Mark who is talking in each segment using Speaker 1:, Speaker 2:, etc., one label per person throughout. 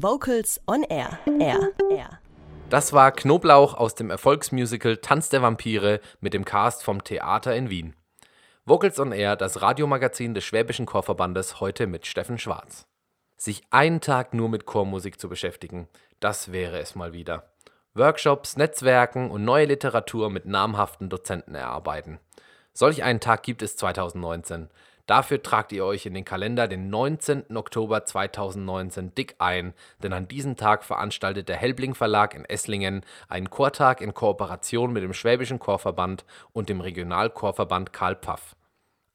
Speaker 1: Vocals on Air. Air. Air.
Speaker 2: Das war Knoblauch aus dem Erfolgsmusical Tanz der Vampire mit dem Cast vom Theater in Wien. Vocals on Air, das Radiomagazin des Schwäbischen Chorverbandes, heute mit Steffen Schwarz. Sich einen Tag nur mit Chormusik zu beschäftigen, das wäre es mal wieder. Workshops, Netzwerken und neue Literatur mit namhaften Dozenten erarbeiten. Solch einen Tag gibt es 2019. Dafür tragt ihr euch in den Kalender den 19. Oktober 2019 dick ein, denn an diesem Tag veranstaltet der Helbling Verlag in Esslingen einen Chortag in Kooperation mit dem Schwäbischen Chorverband und dem Regionalchorverband Karl Pfaff.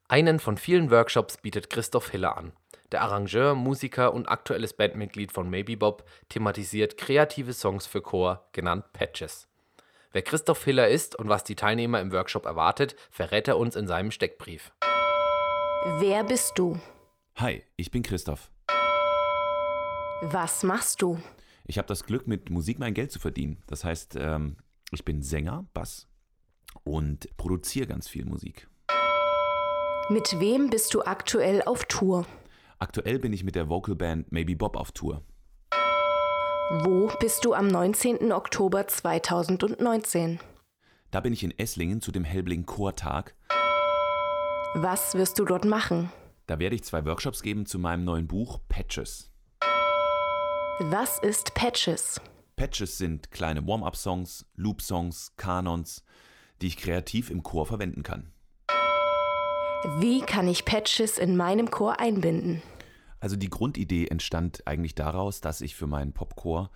Speaker 2: Einen von vielen Workshops bietet Christoph Hiller an. Der Arrangeur, Musiker und aktuelles Bandmitglied von Maybe Bob thematisiert kreative Songs für Chor, genannt Patches. Wer Christoph Hiller ist und was die Teilnehmer im Workshop erwartet, verrät er uns in seinem Steckbrief.
Speaker 3: Wer bist du?
Speaker 4: Hi, ich bin Christoph.
Speaker 3: Was machst du?
Speaker 4: Ich habe das Glück, mit Musik mein Geld zu verdienen. Das heißt, ähm, ich bin Sänger, Bass und produziere ganz viel Musik.
Speaker 3: Mit wem bist du aktuell auf Tour?
Speaker 4: Aktuell bin ich mit der Vocalband Maybe Bob auf Tour.
Speaker 3: Wo bist du am 19. Oktober 2019?
Speaker 4: Da bin ich in Esslingen zu dem Helbling Chortag.
Speaker 3: Was wirst du dort machen?
Speaker 4: Da werde ich zwei Workshops geben zu meinem neuen Buch Patches.
Speaker 3: Was ist Patches?
Speaker 4: Patches sind kleine Warm-up-Songs, Loop-Songs, Kanons, die ich kreativ im Chor verwenden kann.
Speaker 3: Wie kann ich Patches in meinem Chor einbinden?
Speaker 4: Also die Grundidee entstand eigentlich daraus, dass ich für meinen Popchor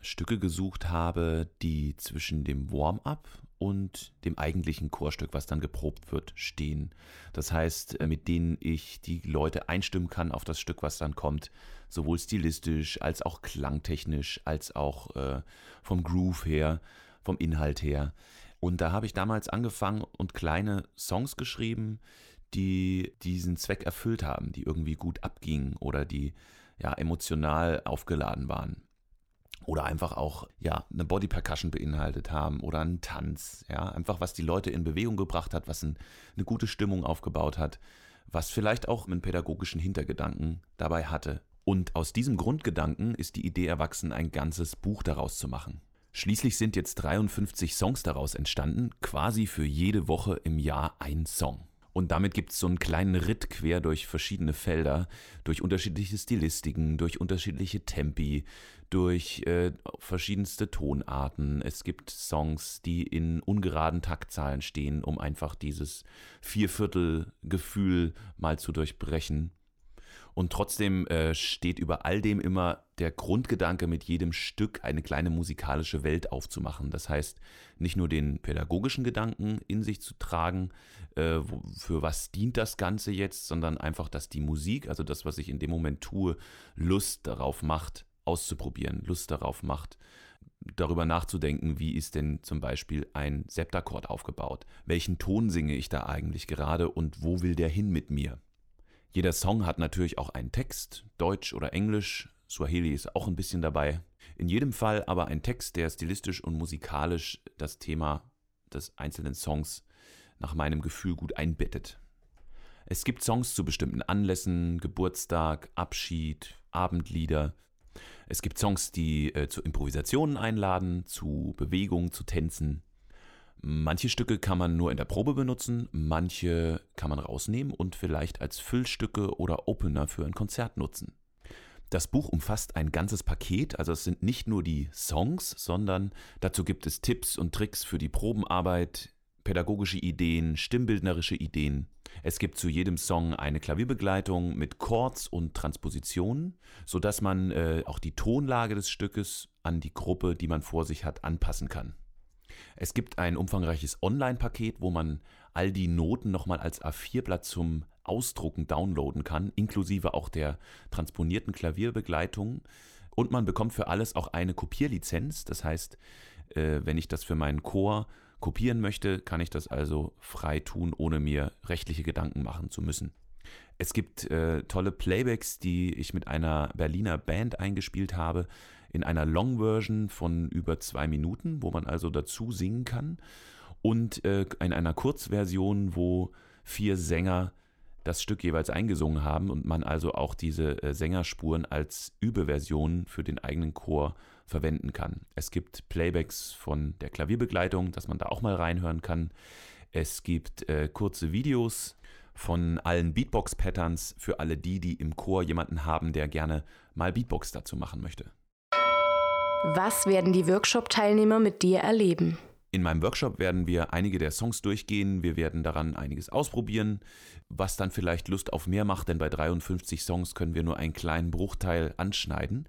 Speaker 4: Stücke gesucht habe, die zwischen dem Warm-up und dem eigentlichen Chorstück, was dann geprobt wird, stehen. Das heißt, äh, mit denen ich die Leute einstimmen kann auf das Stück, was dann kommt, sowohl stilistisch als auch klangtechnisch, als auch äh, vom Groove her, vom Inhalt her. Und da habe ich damals angefangen und kleine Songs geschrieben, die diesen Zweck erfüllt haben, die irgendwie gut abgingen oder die ja emotional aufgeladen waren oder einfach auch ja eine Body Percussion beinhaltet haben oder einen Tanz, ja, einfach was die Leute in Bewegung gebracht hat, was ein, eine gute Stimmung aufgebaut hat, was vielleicht auch einen pädagogischen Hintergedanken dabei hatte. Und aus diesem Grundgedanken ist die Idee erwachsen, ein ganzes Buch daraus zu machen. Schließlich sind jetzt 53 Songs daraus entstanden, quasi für jede Woche im Jahr ein Song. Und damit gibt es so einen kleinen Ritt quer durch verschiedene Felder, durch unterschiedliche Stilistiken, durch unterschiedliche Tempi, durch äh, verschiedenste Tonarten. Es gibt Songs, die in ungeraden Taktzahlen stehen, um einfach dieses Vierviertel-Gefühl mal zu durchbrechen. Und trotzdem äh, steht über all dem immer der Grundgedanke, mit jedem Stück eine kleine musikalische Welt aufzumachen. Das heißt, nicht nur den pädagogischen Gedanken in sich zu tragen, äh, wo, für was dient das Ganze jetzt, sondern einfach, dass die Musik, also das, was ich in dem Moment tue, Lust darauf macht, auszuprobieren, Lust darauf macht, darüber nachzudenken, wie ist denn zum Beispiel ein Septakkord aufgebaut? Welchen Ton singe ich da eigentlich gerade und wo will der hin mit mir? Jeder Song hat natürlich auch einen Text, Deutsch oder Englisch, Swahili ist auch ein bisschen dabei. In jedem Fall aber ein Text, der stilistisch und musikalisch das Thema des einzelnen Songs nach meinem Gefühl gut einbettet. Es gibt Songs zu bestimmten Anlässen, Geburtstag, Abschied, Abendlieder. Es gibt Songs, die äh, zu Improvisationen einladen, zu Bewegungen, zu Tänzen. Manche Stücke kann man nur in der Probe benutzen, manche kann man rausnehmen und vielleicht als Füllstücke oder Opener für ein Konzert nutzen. Das Buch umfasst ein ganzes Paket, also es sind nicht nur die Songs, sondern dazu gibt es Tipps und Tricks für die Probenarbeit, pädagogische Ideen, stimmbildnerische Ideen. Es gibt zu jedem Song eine Klavierbegleitung mit Chords und Transpositionen, sodass man äh, auch die Tonlage des Stückes an die Gruppe, die man vor sich hat, anpassen kann. Es gibt ein umfangreiches Online-Paket, wo man all die Noten nochmal als A4-Blatt zum Ausdrucken downloaden kann, inklusive auch der transponierten Klavierbegleitung. Und man bekommt für alles auch eine Kopierlizenz. Das heißt, äh, wenn ich das für meinen Chor kopieren möchte, kann ich das also frei tun, ohne mir rechtliche Gedanken machen zu müssen. Es gibt äh, tolle Playbacks, die ich mit einer Berliner Band eingespielt habe, in einer Long-Version von über zwei Minuten, wo man also dazu singen kann. Und äh, in einer Kurzversion, wo vier Sänger das Stück jeweils eingesungen haben und man also auch diese äh, Sängerspuren als Übeversion für den eigenen Chor verwenden kann. Es gibt Playbacks von der Klavierbegleitung, dass man da auch mal reinhören kann. Es gibt äh, kurze Videos von allen Beatbox-Patterns für alle die, die im Chor jemanden haben, der gerne mal Beatbox dazu machen möchte.
Speaker 3: Was werden die Workshop-Teilnehmer mit dir erleben?
Speaker 4: In meinem Workshop werden wir einige der Songs durchgehen. Wir werden daran einiges ausprobieren, was dann vielleicht Lust auf mehr macht, denn bei 53 Songs können wir nur einen kleinen Bruchteil anschneiden.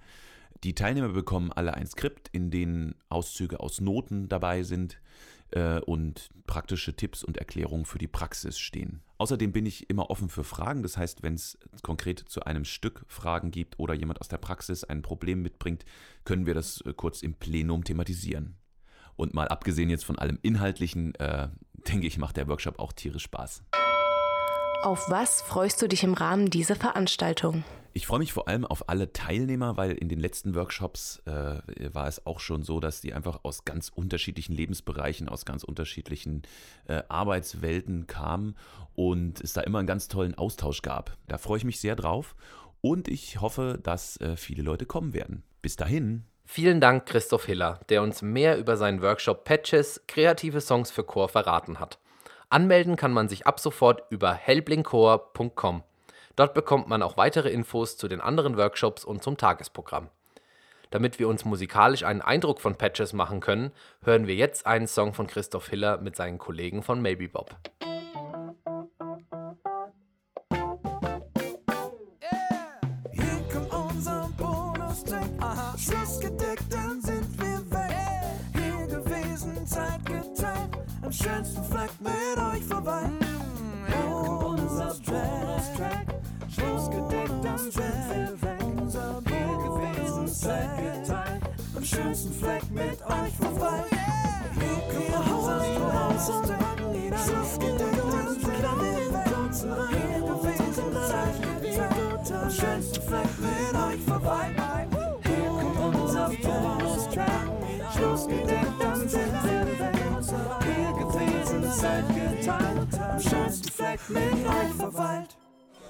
Speaker 4: Die Teilnehmer bekommen alle ein Skript, in dem Auszüge aus Noten dabei sind äh, und praktische Tipps und Erklärungen für die Praxis stehen. Außerdem bin ich immer offen für Fragen, das heißt, wenn es konkret zu einem Stück Fragen gibt oder jemand aus der Praxis ein Problem mitbringt, können wir das äh, kurz im Plenum thematisieren. Und mal abgesehen jetzt von allem Inhaltlichen, äh, denke ich, macht der Workshop auch tierisch Spaß.
Speaker 3: Auf was freust du dich im Rahmen dieser Veranstaltung?
Speaker 4: Ich freue mich vor allem auf alle Teilnehmer, weil in den letzten Workshops äh, war es auch schon so, dass die einfach aus ganz unterschiedlichen Lebensbereichen, aus ganz unterschiedlichen äh, Arbeitswelten kamen und es da immer einen ganz tollen Austausch gab. Da freue ich mich sehr drauf und ich hoffe, dass äh, viele Leute kommen werden. Bis dahin.
Speaker 2: Vielen Dank, Christoph Hiller, der uns mehr über seinen Workshop Patches kreative Songs für Chor verraten hat. Anmelden kann man sich ab sofort über helblingchor.com. Dort bekommt man auch weitere Infos zu den anderen Workshops und zum Tagesprogramm. Damit wir uns musikalisch einen Eindruck von Patches machen können, hören wir jetzt einen Song von Christoph Hiller mit seinen Kollegen von Maybe Bob.
Speaker 5: Am schönsten Fleck mit euch vorbei. Schönsten Fleck mit euch vorbei. Hier kommt unser Bonustrack. Schlussgedeckt, dann sind wir weg. Hier gewesen, Zeit geteilt. Am schönsten Fleck mit euch vorbei. Hier kommt unser wir gewesen, Zeit geteilt. Am schönsten Fleck mit euch verweilt.